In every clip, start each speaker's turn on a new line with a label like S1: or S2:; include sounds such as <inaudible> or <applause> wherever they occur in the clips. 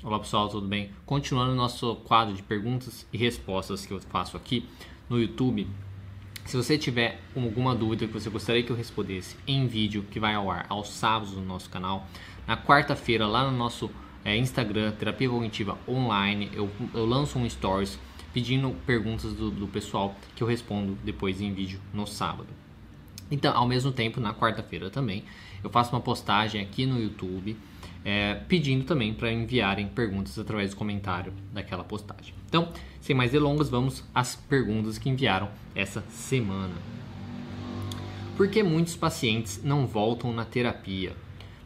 S1: Olá pessoal, tudo bem? Continuando nosso quadro de perguntas e respostas que eu faço aqui no YouTube. Se você tiver alguma dúvida que você gostaria que eu respondesse em vídeo, que vai ao ar aos sábados no nosso canal, na quarta-feira lá no nosso é, Instagram, Terapia Cognitiva Online, eu, eu lanço um stories pedindo perguntas do, do pessoal que eu respondo depois em vídeo no sábado. Então, ao mesmo tempo, na quarta-feira também, eu faço uma postagem aqui no YouTube é, pedindo também para enviarem perguntas através do comentário daquela postagem. Então, sem mais delongas, vamos às perguntas que enviaram essa semana. Por que muitos pacientes não voltam na terapia?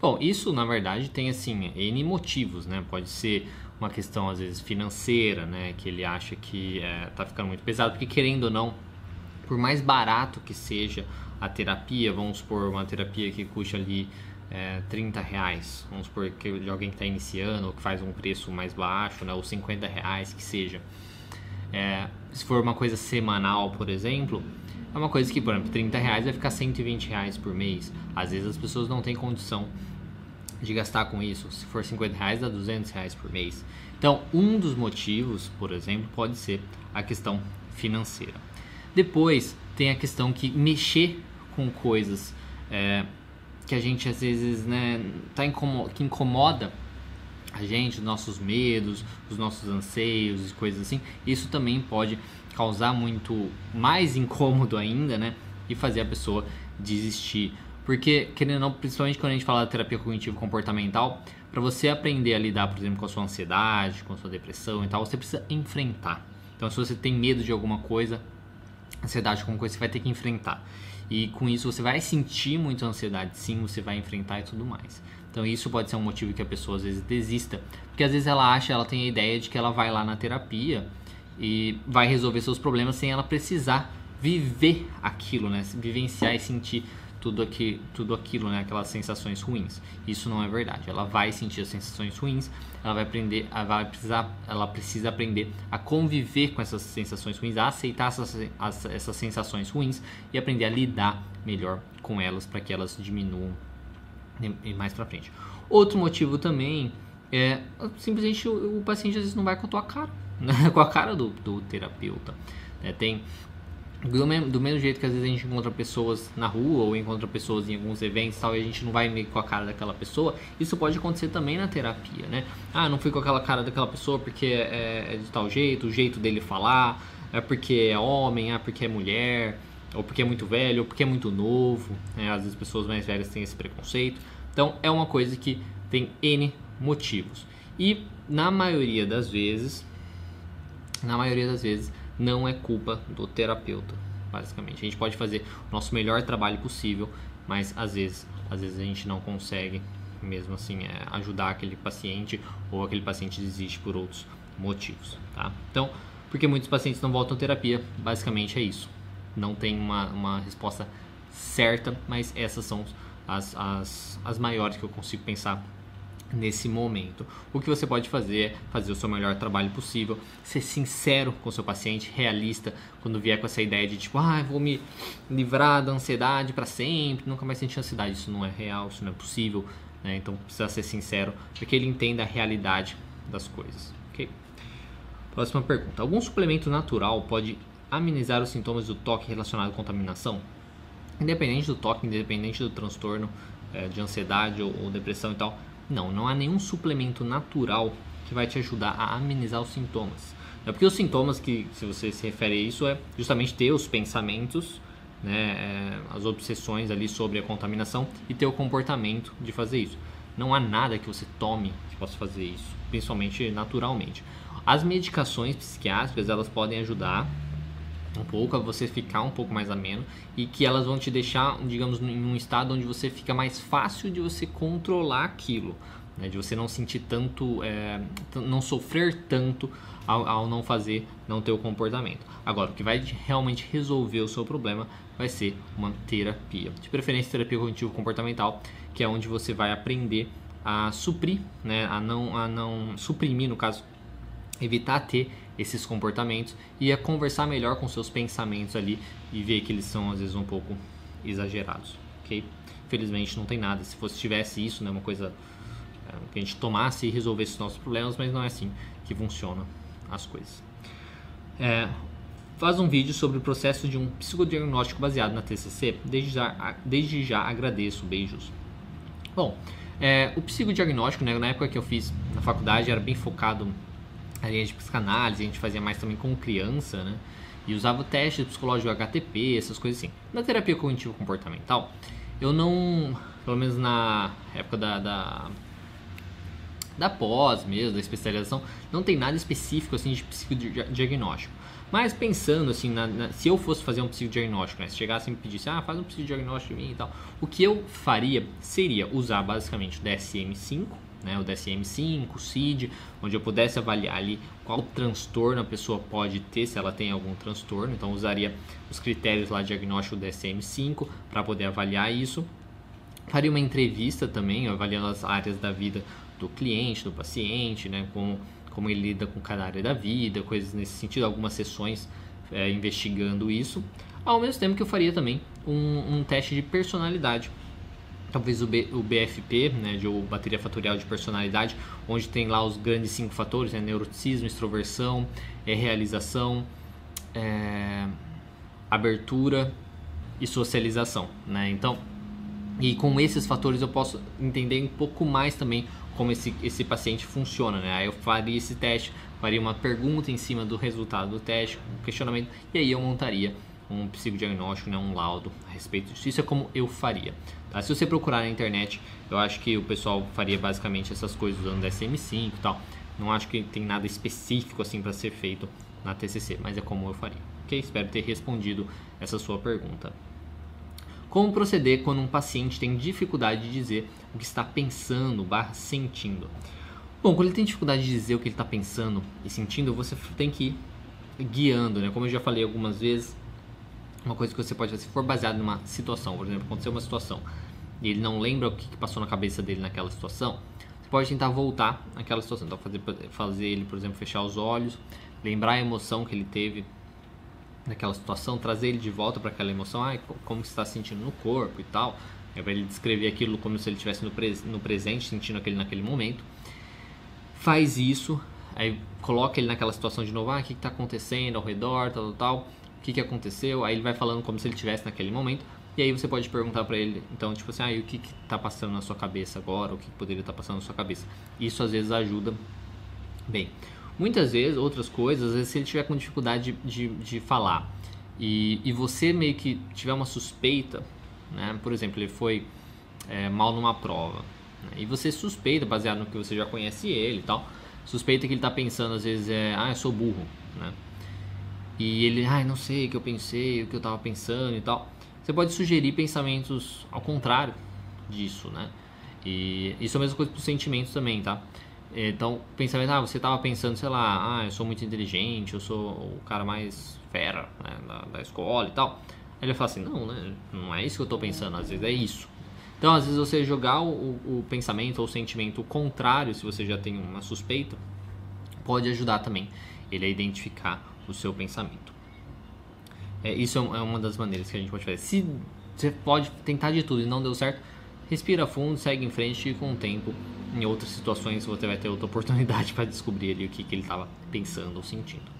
S1: Bom, isso na verdade tem assim N motivos, né? Pode ser uma questão às vezes financeira, né? Que ele acha que é, tá ficando muito pesado, porque querendo ou não, por mais barato que seja a terapia, vamos supor uma terapia que custa ali é, 30 reais, vamos supor que de alguém que está iniciando ou que faz um preço mais baixo, né, ou 50 reais que seja. É, se for uma coisa semanal, por exemplo, é uma coisa que, por exemplo, 30 reais vai ficar 120 reais por mês. Às vezes as pessoas não têm condição de gastar com isso. Se for 50 reais, dá 200 reais por mês. Então, um dos motivos, por exemplo, pode ser a questão financeira. Depois, tem a questão que mexer com coisas é, que a gente às vezes né, tá incomoda, que incomoda a gente, os nossos medos, os nossos anseios e coisas assim, isso também pode causar muito mais <laughs> incômodo ainda, né? E fazer a pessoa desistir. Porque, querendo ou não, principalmente quando a gente fala de terapia cognitivo comportamental, para você aprender a lidar, por exemplo, com a sua ansiedade, com a sua depressão e tal, você precisa enfrentar. Então, se você tem medo de alguma coisa, ansiedade com coisa, você vai ter que enfrentar. E com isso você vai sentir muita ansiedade, sim, você vai enfrentar e tudo mais. Então isso pode ser um motivo que a pessoa às vezes desista, porque às vezes ela acha, ela tem a ideia de que ela vai lá na terapia e vai resolver seus problemas sem ela precisar viver aquilo, né? Vivenciar e sentir tudo, aqui, tudo aquilo, né? Aquelas sensações ruins. Isso não é verdade. Ela vai sentir as sensações ruins, ela vai aprender, ela vai precisar, ela precisa aprender a conviver com essas sensações ruins, a aceitar essas, as, essas sensações ruins e aprender a lidar melhor com elas para que elas diminuam mais para frente. Outro motivo também é simplesmente o, o, paciente às vezes não vai com a tua cara, né? <laughs> com a cara do, do terapeuta. É, tem do mesmo, do mesmo jeito que às vezes a gente encontra pessoas na rua ou encontra pessoas em alguns eventos tal, e a gente não vai meio com a cara daquela pessoa, isso pode acontecer também na terapia, né? Ah, não fui com aquela cara daquela pessoa porque é, é de tal jeito, o jeito dele falar, é porque é homem, ah, porque é mulher, ou porque é muito velho, ou porque é muito novo, né? Às vezes pessoas mais velhas têm esse preconceito. Então é uma coisa que tem N motivos. E na maioria das vezes, na maioria das vezes, não é culpa do terapeuta, basicamente. A gente pode fazer o nosso melhor trabalho possível, mas às vezes, às vezes a gente não consegue, mesmo assim, é, ajudar aquele paciente ou aquele paciente desiste por outros motivos, tá? Então, porque muitos pacientes não voltam à terapia, basicamente é isso. Não tem uma, uma resposta certa, mas essas são as, as, as maiores que eu consigo pensar nesse momento. O que você pode fazer é fazer o seu melhor trabalho possível, ser sincero com o seu paciente, realista, quando vier com essa ideia de tipo, ah, vou me livrar da ansiedade para sempre, nunca mais sentir ansiedade. Isso não é real, isso não é possível, né? Então precisa ser sincero para que ele entenda a realidade das coisas, ok? Próxima pergunta: Algum suplemento natural pode amenizar os sintomas do toque relacionado à contaminação? Independente do toque, independente do transtorno é, de ansiedade ou depressão e tal, não, não há nenhum suplemento natural que vai te ajudar a amenizar os sintomas. É porque os sintomas que, se você se refere a isso, é justamente ter os pensamentos, né, é, as obsessões ali sobre a contaminação e ter o comportamento de fazer isso. Não há nada que você tome que possa fazer isso, principalmente naturalmente. As medicações psiquiátricas elas podem ajudar um pouco a você ficar um pouco mais ameno e que elas vão te deixar, digamos, em um estado onde você fica mais fácil de você controlar aquilo, né? de você não sentir tanto, é, não sofrer tanto ao, ao, não fazer, não ter o comportamento. Agora, o que vai realmente resolver o seu problema vai ser uma terapia, de preferência terapia cognitivo comportamental, que é onde você vai aprender a suprir, né? a não, a não suprimir no caso evitar ter esses comportamentos e a conversar melhor com seus pensamentos ali e ver que eles são às vezes um pouco exagerados, ok? Felizmente não tem nada. Se fosse tivesse isso, né, uma coisa que a gente tomasse e resolvesse os nossos problemas, mas não é assim que funcionam as coisas. É, faz um vídeo sobre o processo de um psicodiagnóstico baseado na TCC. Desde já, desde já agradeço, beijos. Bom, é, o psicodiagnóstico, né, na época que eu fiz na faculdade, era bem focado na linha de psicanálise, a gente fazia mais também com criança, né? E usava o teste psicológico HTP, essas coisas assim. Na terapia cognitivo comportamental, eu não, pelo menos na época da, da da pós mesmo, da especialização, não tem nada específico assim de psicodiagnóstico. Mas pensando assim, na, na, se eu fosse fazer um psicodiagnóstico, né, se chegasse e me pedisse, ah, faz um psicodiagnóstico de mim e tal, o que eu faria seria usar basicamente o DSM-5, né, o DSM-5, o CID, onde eu pudesse avaliar ali qual transtorno a pessoa pode ter, se ela tem algum transtorno. Então, usaria os critérios lá diagnóstico do DSM-5 para poder avaliar isso. Faria uma entrevista também, avaliando as áreas da vida do cliente, do paciente, né? Como, como ele lida com cada área da vida, coisas nesse sentido, algumas sessões é, investigando isso. Ao mesmo tempo que eu faria também um, um teste de personalidade. Talvez o, B, o BFP, né, de ou bateria fatorial de personalidade, onde tem lá os grandes cinco fatores, né, neuroticismo, extroversão, é, realização, é, abertura e socialização, né? Então, e com esses fatores eu posso entender um pouco mais também como esse, esse paciente funciona, né? Aí eu faria esse teste, faria uma pergunta em cima do resultado do teste, um questionamento, e aí eu montaria um psicodiagnóstico, né, um laudo a respeito disso. Isso é como eu faria. Tá? Se você procurar na internet, eu acho que o pessoal faria basicamente essas coisas usando DSM-5 e tal. Não acho que tem nada específico assim para ser feito na TCC, mas é como eu faria. Ok? Espero ter respondido essa sua pergunta. Como proceder quando um paciente tem dificuldade de dizer o que está pensando barra sentindo? Bom, quando ele tem dificuldade de dizer o que ele está pensando e sentindo, você tem que ir guiando, né? Como eu já falei algumas vezes, uma coisa que você pode fazer, se for baseado numa situação, por exemplo, aconteceu uma situação e ele não lembra o que passou na cabeça dele naquela situação, você pode tentar voltar naquela situação. Então, fazer, fazer ele, por exemplo, fechar os olhos, lembrar a emoção que ele teve naquela situação, trazer ele de volta para aquela emoção, ah, como está sentindo no corpo e tal. É para ele descrever aquilo como se ele estivesse no, pres no presente, sentindo aquele naquele momento. Faz isso, aí coloca ele naquela situação de novo, ah, o que está acontecendo ao redor, tal, tal, tal, que, que aconteceu, aí ele vai falando como se ele estivesse naquele momento, e aí você pode perguntar para ele, então, tipo assim, ah, o que está passando na sua cabeça agora, o que poderia estar tá passando na sua cabeça. Isso às vezes ajuda bem. Muitas vezes, outras coisas, às vezes se ele tiver com dificuldade de, de, de falar e, e você meio que tiver uma suspeita, né? Por exemplo, ele foi é, mal numa prova né? e você suspeita, baseado no que você já conhece ele e tal, suspeita que ele está pensando às vezes é, ah, eu sou burro, né? E ele, ah, não sei o que eu pensei, o que eu estava pensando e tal. Você pode sugerir pensamentos ao contrário disso, né? E isso é a mesma coisa para os sentimentos também, tá? Então, pensamento, ah, você estava pensando, sei lá, ah, eu sou muito inteligente, eu sou o cara mais fera né, da, da, escola e tal. Aí ele fala assim, não, né, não é isso que eu estou pensando, às vezes é isso. Então, às vezes você jogar o, o pensamento ou o sentimento contrário, se você já tem uma suspeita, pode ajudar também ele a identificar o seu pensamento. É, isso é, é uma das maneiras que a gente pode fazer. Se você pode tentar de tudo e não deu certo, respira fundo, segue em frente e com o tempo, em outras situações, você vai ter outra oportunidade para descobrir ali o que, que ele estava pensando ou sentindo.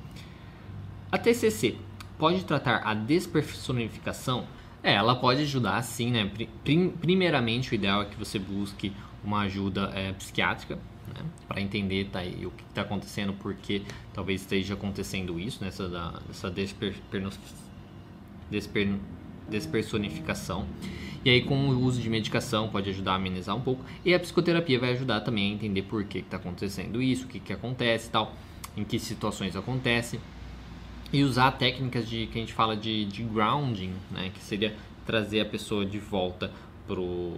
S1: A TCC pode tratar a despersonificação? É, ela pode ajudar sim, né? Primeiramente, o ideal é que você busque uma ajuda é, psiquiátrica, né? para entender tá, o que está acontecendo, porque talvez esteja acontecendo isso, nessa né? essa desper, desper, despersonificação. E aí, com o uso de medicação, pode ajudar a amenizar um pouco. E a psicoterapia vai ajudar também a entender por que está acontecendo isso, o que, que acontece tal, em que situações acontece. E usar técnicas de que a gente fala de, de grounding, né? Que seria trazer a pessoa de volta pro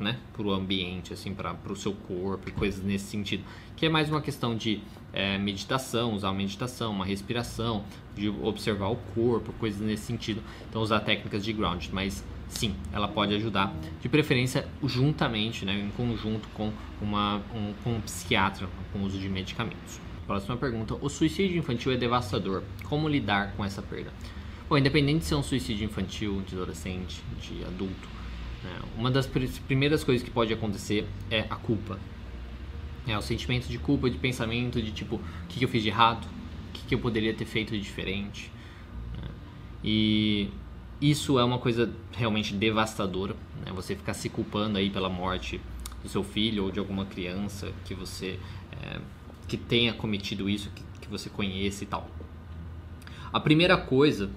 S1: né, para o ambiente, assim, para o seu corpo e coisas nesse sentido. Que é mais uma questão de é, meditação, usar uma meditação, uma respiração, de observar o corpo, coisas nesse sentido. Então, usar técnicas de ground, mas sim, ela pode ajudar, de preferência juntamente, né, em conjunto com, uma, um, com um psiquiatra, com o uso de medicamentos. Próxima pergunta: O suicídio infantil é devastador. Como lidar com essa perda? Bom, independente de ser um suicídio infantil, de adolescente, de adulto, uma das primeiras coisas que pode acontecer é a culpa. É o sentimento de culpa, de pensamento, de tipo, o que, eu fiz de errado? O que, eu poderia ter feito de diferente? Né? E isso é uma coisa realmente devastadora, né? Você ficar se culpando aí pela morte do seu filho ou de alguma criança que você é, que tenha cometido isso, que, que você conheça e tal. A primeira coisa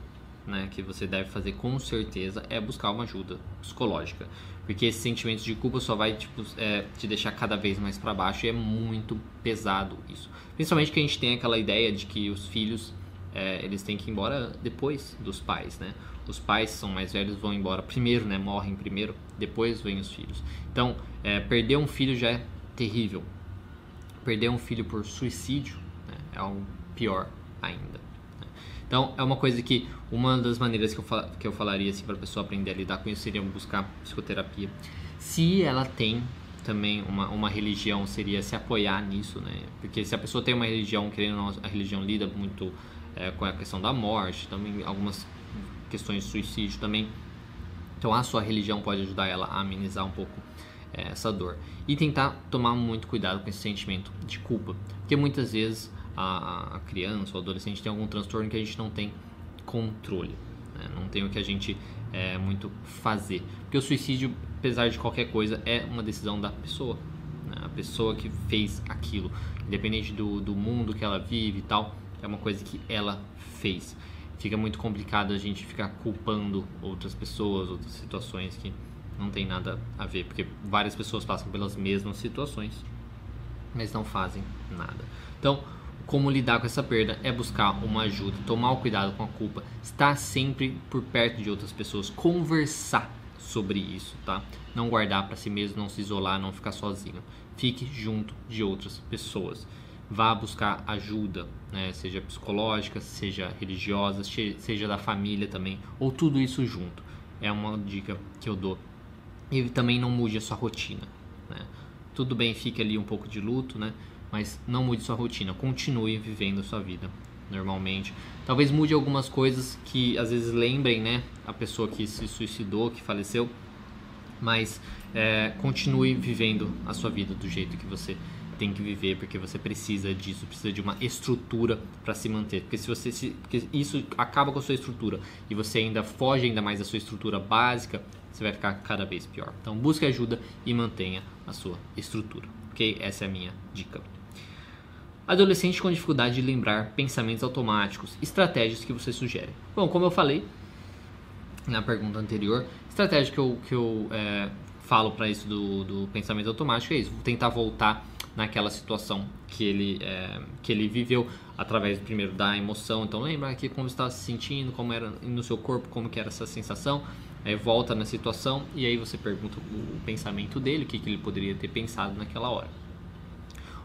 S1: né, que você deve fazer com certeza é buscar uma ajuda psicológica, porque esse sentimento de culpa só vai tipo, é, te deixar cada vez mais para baixo e é muito pesado isso. Principalmente que a gente tem aquela ideia de que os filhos é, eles têm que ir embora depois dos pais, né? Os pais são mais velhos vão embora primeiro, né? Morrem primeiro, depois vêm os filhos. Então, é, perder um filho já é terrível. Perder um filho por suicídio né, é algo pior ainda. Então, é uma coisa que uma das maneiras que eu, que eu falaria assim, para a pessoa aprender a lidar com isso seria buscar psicoterapia. Se ela tem também uma, uma religião, seria se apoiar nisso, né? Porque se a pessoa tem uma religião, querendo ou não, a religião lida muito é, com a questão da morte, também algumas questões de suicídio também. Então, a sua religião pode ajudar ela a amenizar um pouco é, essa dor. E tentar tomar muito cuidado com esse sentimento de culpa. Porque muitas vezes a, a criança ou adolescente tem algum transtorno que a gente não tem controle. Né? Não tem o que a gente é, muito fazer. Porque o suicídio, apesar de qualquer coisa, é uma decisão da pessoa. Né? A pessoa que fez aquilo. Independente do, do mundo que ela vive e tal, é uma coisa que ela fez. Fica muito complicado a gente ficar culpando outras pessoas, outras situações que não tem nada a ver, porque várias pessoas passam pelas mesmas situações, mas não fazem nada. Então, como lidar com essa perda é buscar uma ajuda, tomar o cuidado com a culpa, estar sempre por perto de outras pessoas, conversar sobre isso, tá? Não guardar para si mesmo, não se isolar, não ficar sozinho. Fique junto de outras pessoas. Vá buscar ajuda, né? seja psicológica, seja religiosa, seja da família também, ou tudo isso junto. É uma dica que eu dou e também não mude a sua rotina. Né? Tudo bem, fique ali um pouco de luto, né? Mas não mude sua rotina, continue vivendo sua vida normalmente. Talvez mude algumas coisas que às vezes lembrem né, a pessoa que se suicidou, que faleceu, mas é, continue vivendo a sua vida do jeito que você tem que viver porque você precisa disso, precisa de uma estrutura para se manter. Porque se você se, porque isso acaba com a sua estrutura e você ainda foge ainda mais da sua estrutura básica, você vai ficar cada vez pior. Então busque ajuda e mantenha a sua estrutura. OK? Essa é a minha dica. Adolescente com dificuldade de lembrar pensamentos automáticos, estratégias que você sugere. Bom, como eu falei na pergunta anterior, estratégia que eu, que eu é, falo para isso do, do pensamento automático é isso: tentar voltar naquela situação que ele, é, que ele viveu através primeiro da emoção. Então lembra aqui como estava se sentindo, como era no seu corpo, como que era essa sensação. Aí volta na situação e aí você pergunta o pensamento dele, o que, que ele poderia ter pensado naquela hora.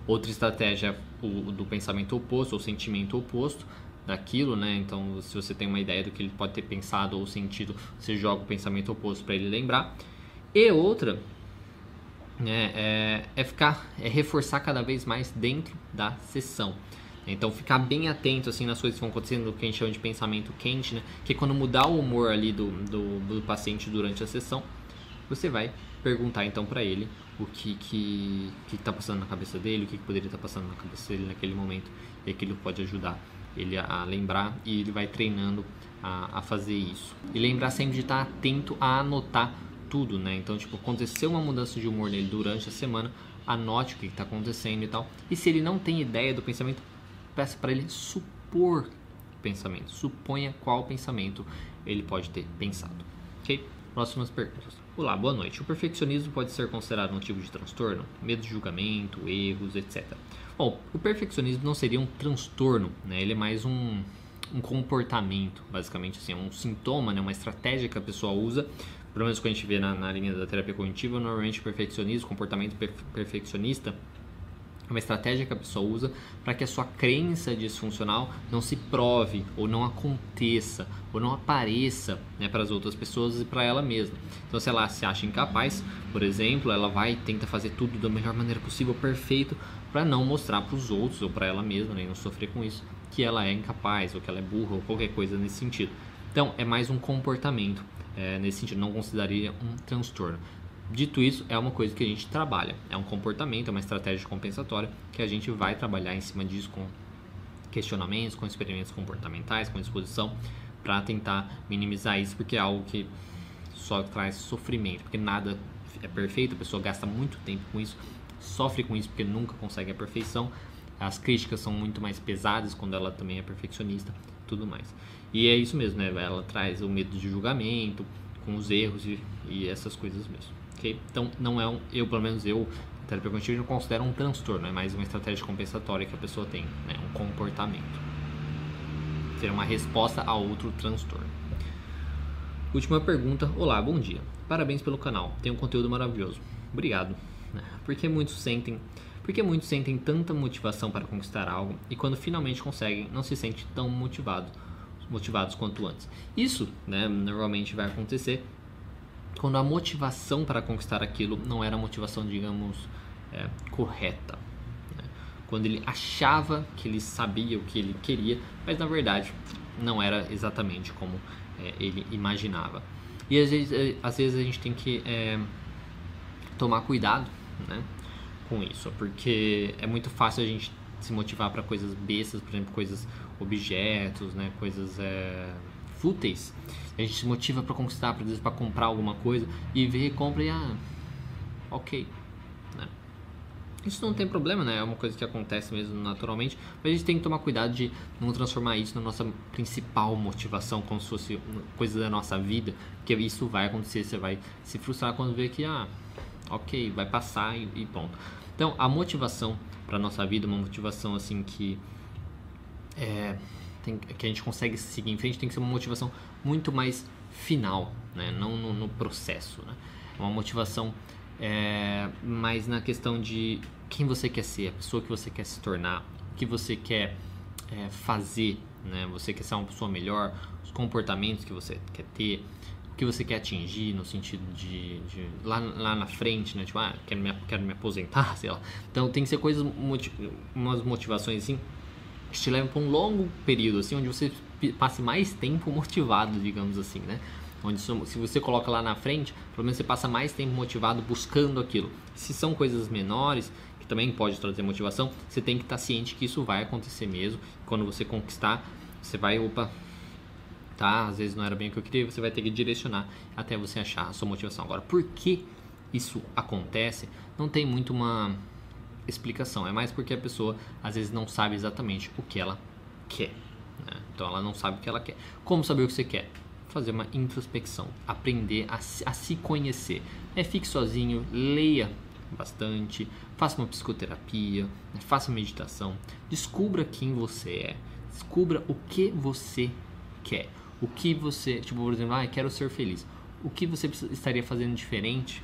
S1: Outra estratégia o, do pensamento oposto ou sentimento oposto daquilo, né? Então, se você tem uma ideia do que ele pode ter pensado ou sentido, você joga o pensamento oposto para ele lembrar. E outra né, é, é ficar, é reforçar cada vez mais dentro da sessão. Então ficar bem atento assim nas coisas que vão acontecendo, o que a gente chama de pensamento quente, né? Que é quando mudar o humor ali do, do, do paciente durante a sessão, você vai perguntar então para ele o que que que está passando na cabeça dele, o que, que poderia estar tá passando na cabeça dele naquele momento e aquilo pode ajudar ele a, lembrar e ele vai treinando a, a fazer isso. E lembrar sempre de estar atento a anotar tudo, né? Então, tipo, aconteceu uma mudança de humor nele durante a semana, anote o que está acontecendo e tal. E se ele não tem ideia do pensamento, peça para ele supor o pensamento. Suponha qual pensamento ele pode ter pensado. Ok? Próximas perguntas. Olá, boa noite. O perfeccionismo pode ser considerado um tipo de transtorno? Medo de julgamento, erros, etc. Bom, o perfeccionismo não seria um transtorno, né? Ele é mais um, um comportamento, basicamente assim, é um sintoma, né? uma estratégia que a pessoa usa pelo menos quando a gente vê na, na linha da terapia cognitiva, normalmente perfeccionismo, comportamento perfeccionista é uma estratégia que a pessoa usa para que a sua crença disfuncional não se prove ou não aconteça ou não apareça né, para as outras pessoas e para ela mesma. Então, se ela se acha incapaz, por exemplo, ela vai tentar fazer tudo da melhor maneira possível, perfeito, para não mostrar para os outros ou para ela mesma, né, não sofrer com isso, que ela é incapaz ou que ela é burra ou qualquer coisa nesse sentido. Então, é mais um comportamento é, nesse sentido, não consideraria um transtorno. Dito isso, é uma coisa que a gente trabalha, é um comportamento, é uma estratégia compensatória que a gente vai trabalhar em cima disso com questionamentos, com experimentos comportamentais, com exposição, para tentar minimizar isso, porque é algo que só traz sofrimento, porque nada é perfeito, a pessoa gasta muito tempo com isso, sofre com isso porque nunca consegue a perfeição, as críticas são muito mais pesadas quando ela também é perfeccionista, tudo mais. E é isso mesmo, né? Ela traz o medo de julgamento, com os erros e, e essas coisas mesmo. Então, não é um, eu, pelo menos eu, terapia cognitiva, não considero um transtorno, é mais uma estratégia compensatória que a pessoa tem, né? um comportamento. Ser uma resposta a outro transtorno. Última pergunta. Olá, bom dia. Parabéns pelo canal. Tem um conteúdo maravilhoso. Obrigado. Né? Por que muitos sentem porque muitos sentem tanta motivação para conquistar algo e quando finalmente conseguem, não se sentem tão motivados, motivados quanto antes. Isso, né, normalmente vai acontecer quando a motivação para conquistar aquilo não era a motivação, digamos, é, correta. Né? Quando ele achava que ele sabia o que ele queria, mas na verdade não era exatamente como é, ele imaginava. E às vezes, é, às vezes a gente tem que é, tomar cuidado né, com isso, porque é muito fácil a gente se motivar para coisas bestas, por exemplo, coisas objetos, né, coisas é, fúteis. A gente se motiva para conquistar, exemplo, para comprar alguma coisa e vê, compra e ah, ok. Né? Isso não tem problema, né? É uma coisa que acontece mesmo naturalmente, mas a gente tem que tomar cuidado de não transformar isso na nossa principal motivação, como se fosse coisa da nossa vida, porque isso vai acontecer, você vai se frustrar quando vê que, ah, ok, vai passar e, e. Então, a motivação para nossa vida, uma motivação assim que é, tem, que a gente consegue seguir em frente, tem que ser uma motivação muito mais final, né? não no, no processo. Né? Uma motivação é, mais na questão de quem você quer ser, a pessoa que você quer se tornar, o que você quer é, fazer, né? você quer ser uma pessoa melhor, os comportamentos que você quer ter, o que você quer atingir no sentido de, de lá, lá na frente, né? tipo, ah, quero me, quero me aposentar, <laughs> sei lá. Então tem que ser coisas, umas motivações assim que te leva para um longo período, assim, onde você passe mais tempo motivado, digamos assim, né? Onde se você coloca lá na frente, pelo menos você passa mais tempo motivado buscando aquilo. Se são coisas menores, que também pode trazer motivação, você tem que estar ciente que isso vai acontecer mesmo. Quando você conquistar, você vai, opa, tá, às vezes não era bem o que eu queria, você vai ter que direcionar até você achar a sua motivação. Agora, por que isso acontece? Não tem muito uma explicação. É mais porque a pessoa às vezes não sabe exatamente o que ela quer. Né? Então ela não sabe o que ela quer. Como saber o que você quer? Fazer uma introspecção, aprender a, a se conhecer. É, fique sozinho, leia bastante, faça uma psicoterapia, né? faça meditação, descubra quem você é, descubra o que você quer, o que você, tipo, por exemplo, ah, quero ser feliz. O que você estaria fazendo diferente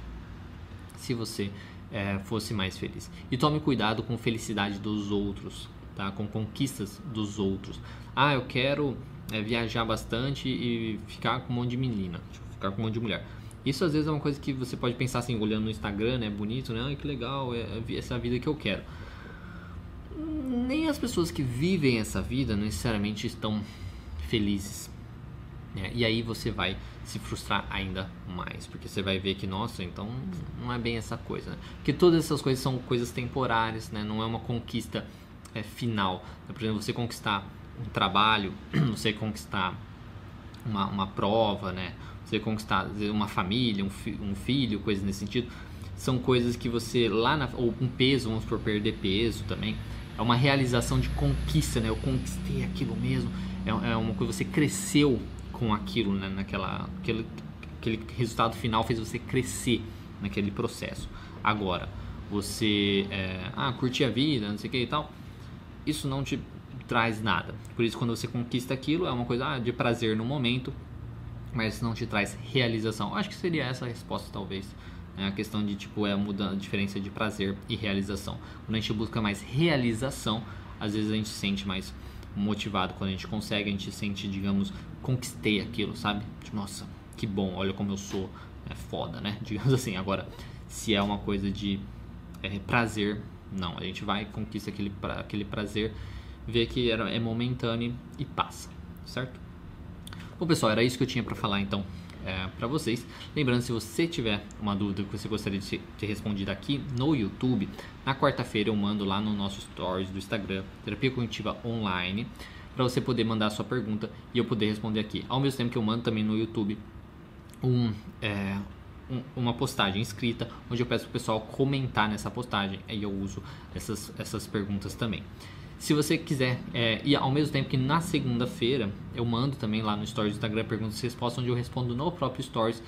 S1: se você é, fosse mais feliz. E tome cuidado com felicidade dos outros, tá? Com conquistas dos outros. Ah, eu quero é, viajar bastante e ficar com um monte de menina, ficar com um monte de mulher. Isso às vezes é uma coisa que você pode pensar assim, olhando no Instagram, né? Bonito, né? Ai, que legal, é, é essa vida que eu quero. Nem as pessoas que vivem essa vida necessariamente estão felizes. Né? E aí você vai se frustrar ainda mais, porque você vai ver que, nossa, então não é bem essa coisa. Né? Porque todas essas coisas são coisas temporárias, né? não é uma conquista é, final. Por exemplo, você conquistar um trabalho, <clears throat> você conquistar uma, uma prova, né? você conquistar uma família, um, fi, um filho, coisas nesse sentido, são coisas que você lá na, ou um peso, vamos por perder peso também, é uma realização de conquista, né? Eu conquistei aquilo mesmo, é, é uma coisa, você cresceu com aquilo, né? naquela aquele, aquele resultado final fez você crescer naquele processo. Agora, você é, ah, curtir a vida, não sei o que e tal, isso não te traz nada. Por isso, quando você conquista aquilo, é uma coisa ah, de prazer no momento, mas não te traz realização. acho que seria essa a resposta, talvez. Né? A questão de tipo é a, mudança, a diferença de prazer e realização. Quando a gente busca mais realização, às vezes a gente se sente mais motivado quando a gente consegue, a gente sente, digamos, conquistei aquilo, sabe? Tipo, nossa, que bom, olha como eu sou é foda, né? <laughs> Digamos assim. Agora, se é uma coisa de é, prazer, não. A gente vai, conquista aquele, aquele prazer, vê que era, é momentâneo e passa, certo? Bom, pessoal, era isso que eu tinha para falar então é, para vocês. Lembrando, se você tiver uma dúvida que você gostaria de ter respondido aqui no YouTube, na quarta-feira eu mando lá no nosso stories do Instagram, Terapia Cognitiva Online, para você poder mandar a sua pergunta e eu poder responder aqui. Ao mesmo tempo que eu mando também no YouTube um, é, um, uma postagem escrita, onde eu peço para o pessoal comentar nessa postagem, aí eu uso essas, essas perguntas também. Se você quiser, é, e ao mesmo tempo que na segunda-feira eu mando também lá no Stories do Instagram perguntas e respostas, onde eu respondo no próprio Stories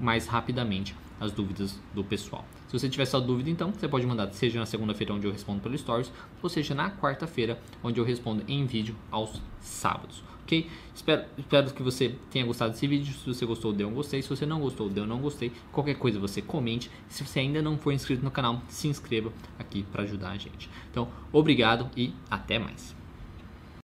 S1: mais rapidamente as dúvidas do pessoal. Se você tiver sua dúvida, então você pode mandar, seja na segunda-feira, onde eu respondo pelo Stories, ou seja na quarta-feira, onde eu respondo em vídeo aos sábados. Ok? Espero, espero que você tenha gostado desse vídeo. Se você gostou, dê um gostei. Se você não gostou, dê um não gostei. Qualquer coisa você comente. Se você ainda não for inscrito no canal, se inscreva aqui para ajudar a gente. Então, obrigado e até mais.